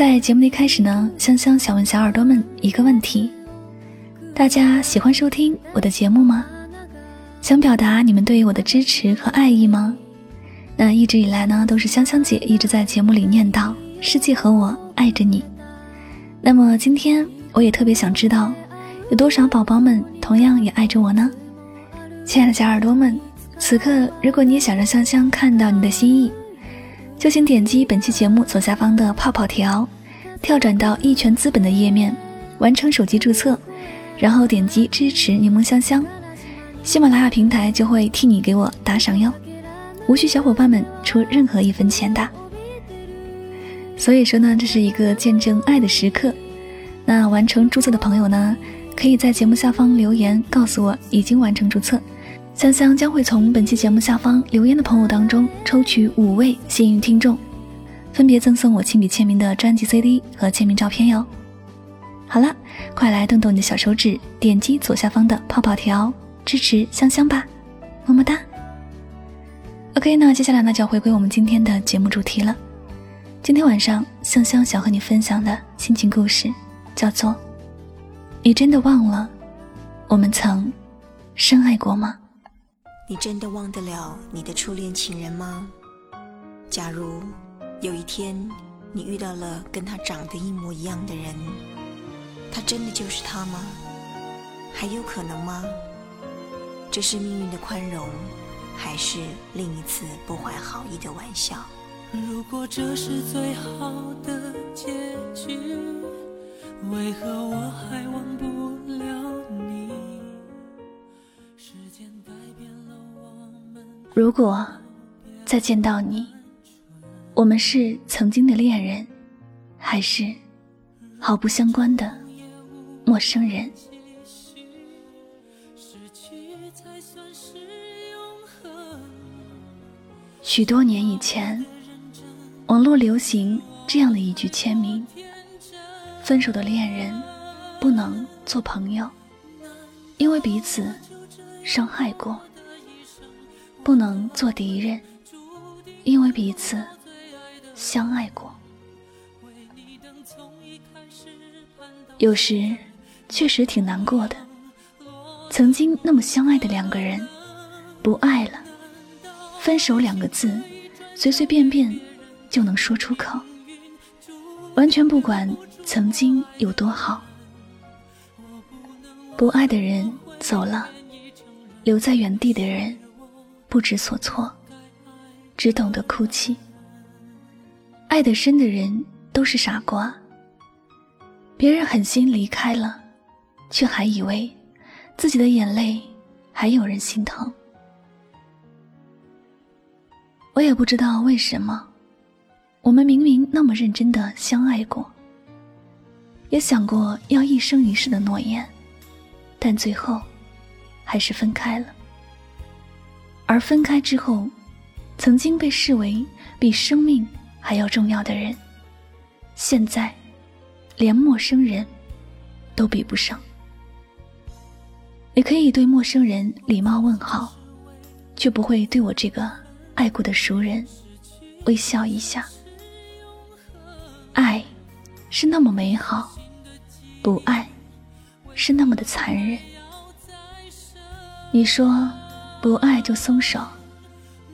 在节目的开始呢，香香想问小耳朵们一个问题：大家喜欢收听我的节目吗？想表达你们对于我的支持和爱意吗？那一直以来呢，都是香香姐一直在节目里念叨“世界和我爱着你”。那么今天我也特别想知道，有多少宝宝们同样也爱着我呢？亲爱的小耳朵们，此刻如果你也想让香香看到你的心意。就请点击本期节目左下方的泡泡条，跳转到一拳资本的页面，完成手机注册，然后点击支持柠檬香香，喜马拉雅平台就会替你给我打赏哟，无需小伙伴们出任何一分钱的。所以说呢，这是一个见证爱的时刻。那完成注册的朋友呢，可以在节目下方留言告诉我已经完成注册。香香将会从本期节目下方留言的朋友当中抽取五位幸运听众，分别赠送我亲笔签名的专辑 CD 和签名照片哟。好了，快来动动你的小手指，点击左下方的泡泡条支持香香吧，么么哒。OK，那接下来呢就要回归我们今天的节目主题了。今天晚上香香想和你分享的心情故事叫做：你真的忘了我们曾深爱过吗？你真的忘得了你的初恋情人吗？假如有一天你遇到了跟他长得一模一样的人，他真的就是他吗？还有可能吗？这是命运的宽容，还是另一次不怀好意的玩笑？如果这是最好的结局，为何我还忘不了如果再见到你，我们是曾经的恋人，还是毫不相关的陌生人？许多年以前，网络流行这样的一句签名：“分手的恋人不能做朋友，因为彼此伤害过。”不能做敌人，因为彼此相爱过。有时确实挺难过的，曾经那么相爱的两个人，不爱了，分手两个字，随随便便就能说出口，完全不管曾经有多好。不爱的人走了，留在原地的人。不知所措，只懂得哭泣。爱得深的人都是傻瓜。别人狠心离开了，却还以为自己的眼泪还有人心疼。我也不知道为什么，我们明明那么认真的相爱过，也想过要一生一世的诺言，但最后还是分开了。而分开之后，曾经被视为比生命还要重要的人，现在连陌生人都比不上。你可以对陌生人礼貌问好，却不会对我这个爱过的熟人微笑一下。爱是那么美好，不爱是那么的残忍。你说。不爱就松手，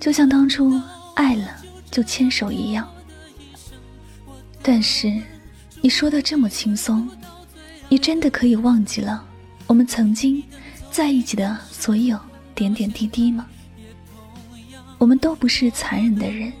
就像当初爱了就牵手一样。但是，你说的这么轻松，你真的可以忘记了我们曾经在一起的所有点点滴滴吗？我们都不是残忍的人，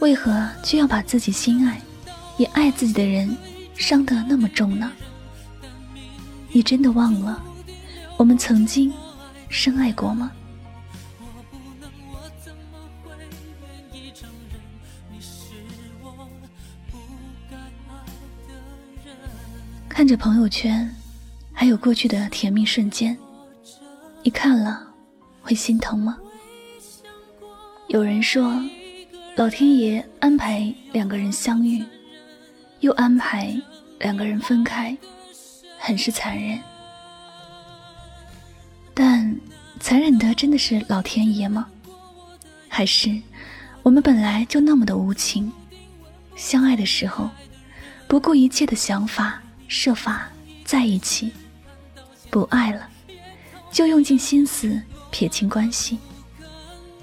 为何却要把自己心爱也爱自己的人伤得那么重呢？你真的忘了我们曾经？深爱过吗？看着朋友圈，还有过去的甜蜜瞬间，你看了会心疼吗？有人说，老天爷安排两个人相遇，又安排两个人分开，很是残忍。但残忍的真的是老天爷吗？还是我们本来就那么的无情？相爱的时候，不顾一切的想法，设法在一起；不爱了，就用尽心思撇清关系。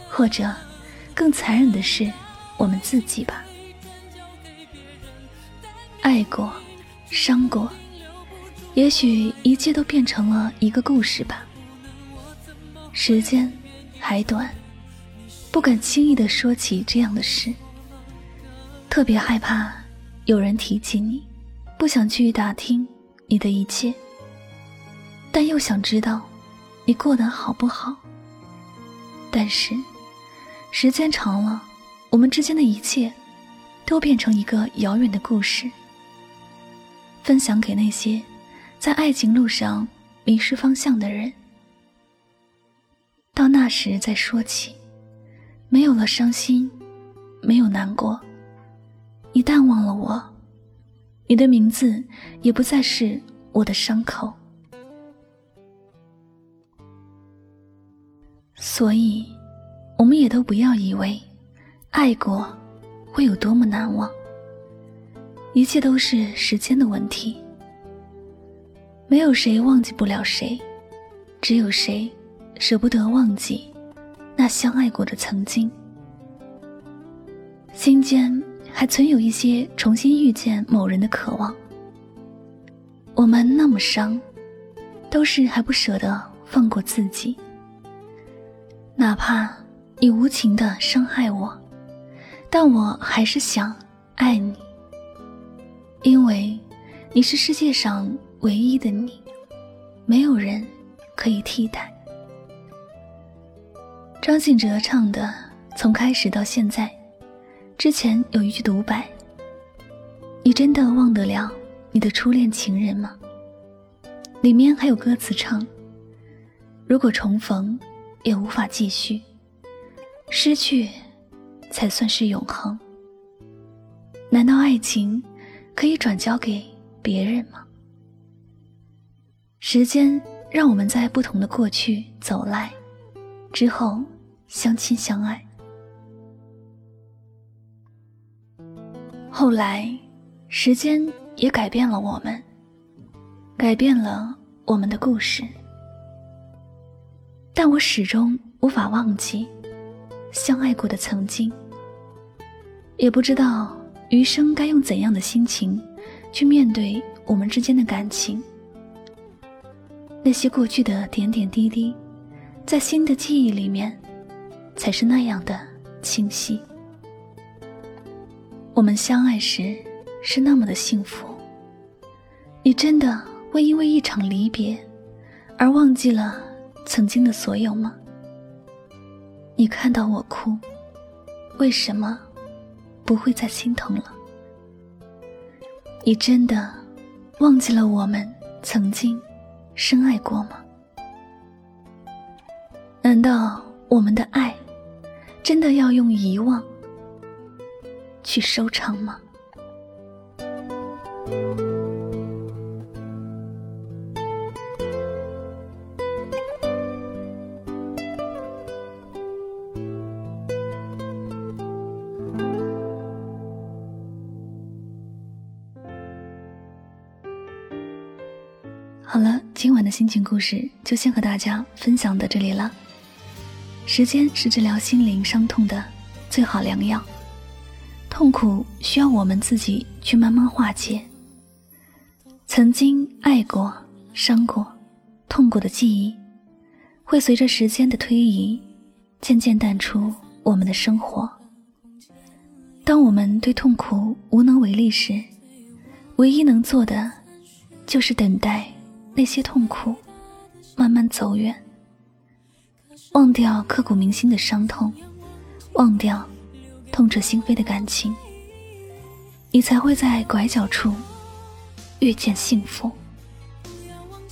或者，更残忍的是我们自己吧。爱过，伤过，也许一切都变成了一个故事吧。时间还短，不敢轻易的说起这样的事。特别害怕有人提起你，不想去打听你的一切，但又想知道你过得好不好。但是时间长了，我们之间的一切都变成一个遥远的故事，分享给那些在爱情路上迷失方向的人。到那时再说起，没有了伤心，没有难过。你淡忘了我，你的名字也不再是我的伤口。所以，我们也都不要以为，爱过会有多么难忘。一切都是时间的问题。没有谁忘记不了谁，只有谁。舍不得忘记那相爱过的曾经，心间还存有一些重新遇见某人的渴望。我们那么伤，都是还不舍得放过自己。哪怕你无情的伤害我，但我还是想爱你，因为你是世界上唯一的你，没有人可以替代。张信哲唱的《从开始到现在》，之前有一句独白：“你真的忘得了你的初恋情人吗？”里面还有歌词唱：“如果重逢，也无法继续，失去，才算是永恒。难道爱情可以转交给别人吗？”时间让我们在不同的过去走来。之后，相亲相爱。后来，时间也改变了我们，改变了我们的故事。但我始终无法忘记相爱过的曾经，也不知道余生该用怎样的心情去面对我们之间的感情。那些过去的点点滴滴。在新的记忆里面，才是那样的清晰。我们相爱时是那么的幸福。你真的会因为一场离别而忘记了曾经的所有吗？你看到我哭，为什么不会再心疼了？你真的忘记了我们曾经深爱过吗？难道我们的爱真的要用遗忘去收场吗？好了，今晚的心情故事就先和大家分享到这里了。时间是治疗心灵伤痛的最好良药，痛苦需要我们自己去慢慢化解。曾经爱过、伤过、痛过的记忆，会随着时间的推移，渐渐淡出我们的生活。当我们对痛苦无能为力时，唯一能做的，就是等待那些痛苦慢慢走远。忘掉刻骨铭心的伤痛，忘掉痛彻心扉的感情，你才会在拐角处遇见幸福。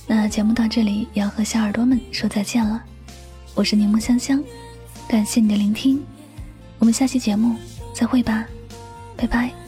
那节目到这里也要和小耳朵们说再见了，我是柠檬香香，感谢你的聆听，我们下期节目再会吧，拜拜。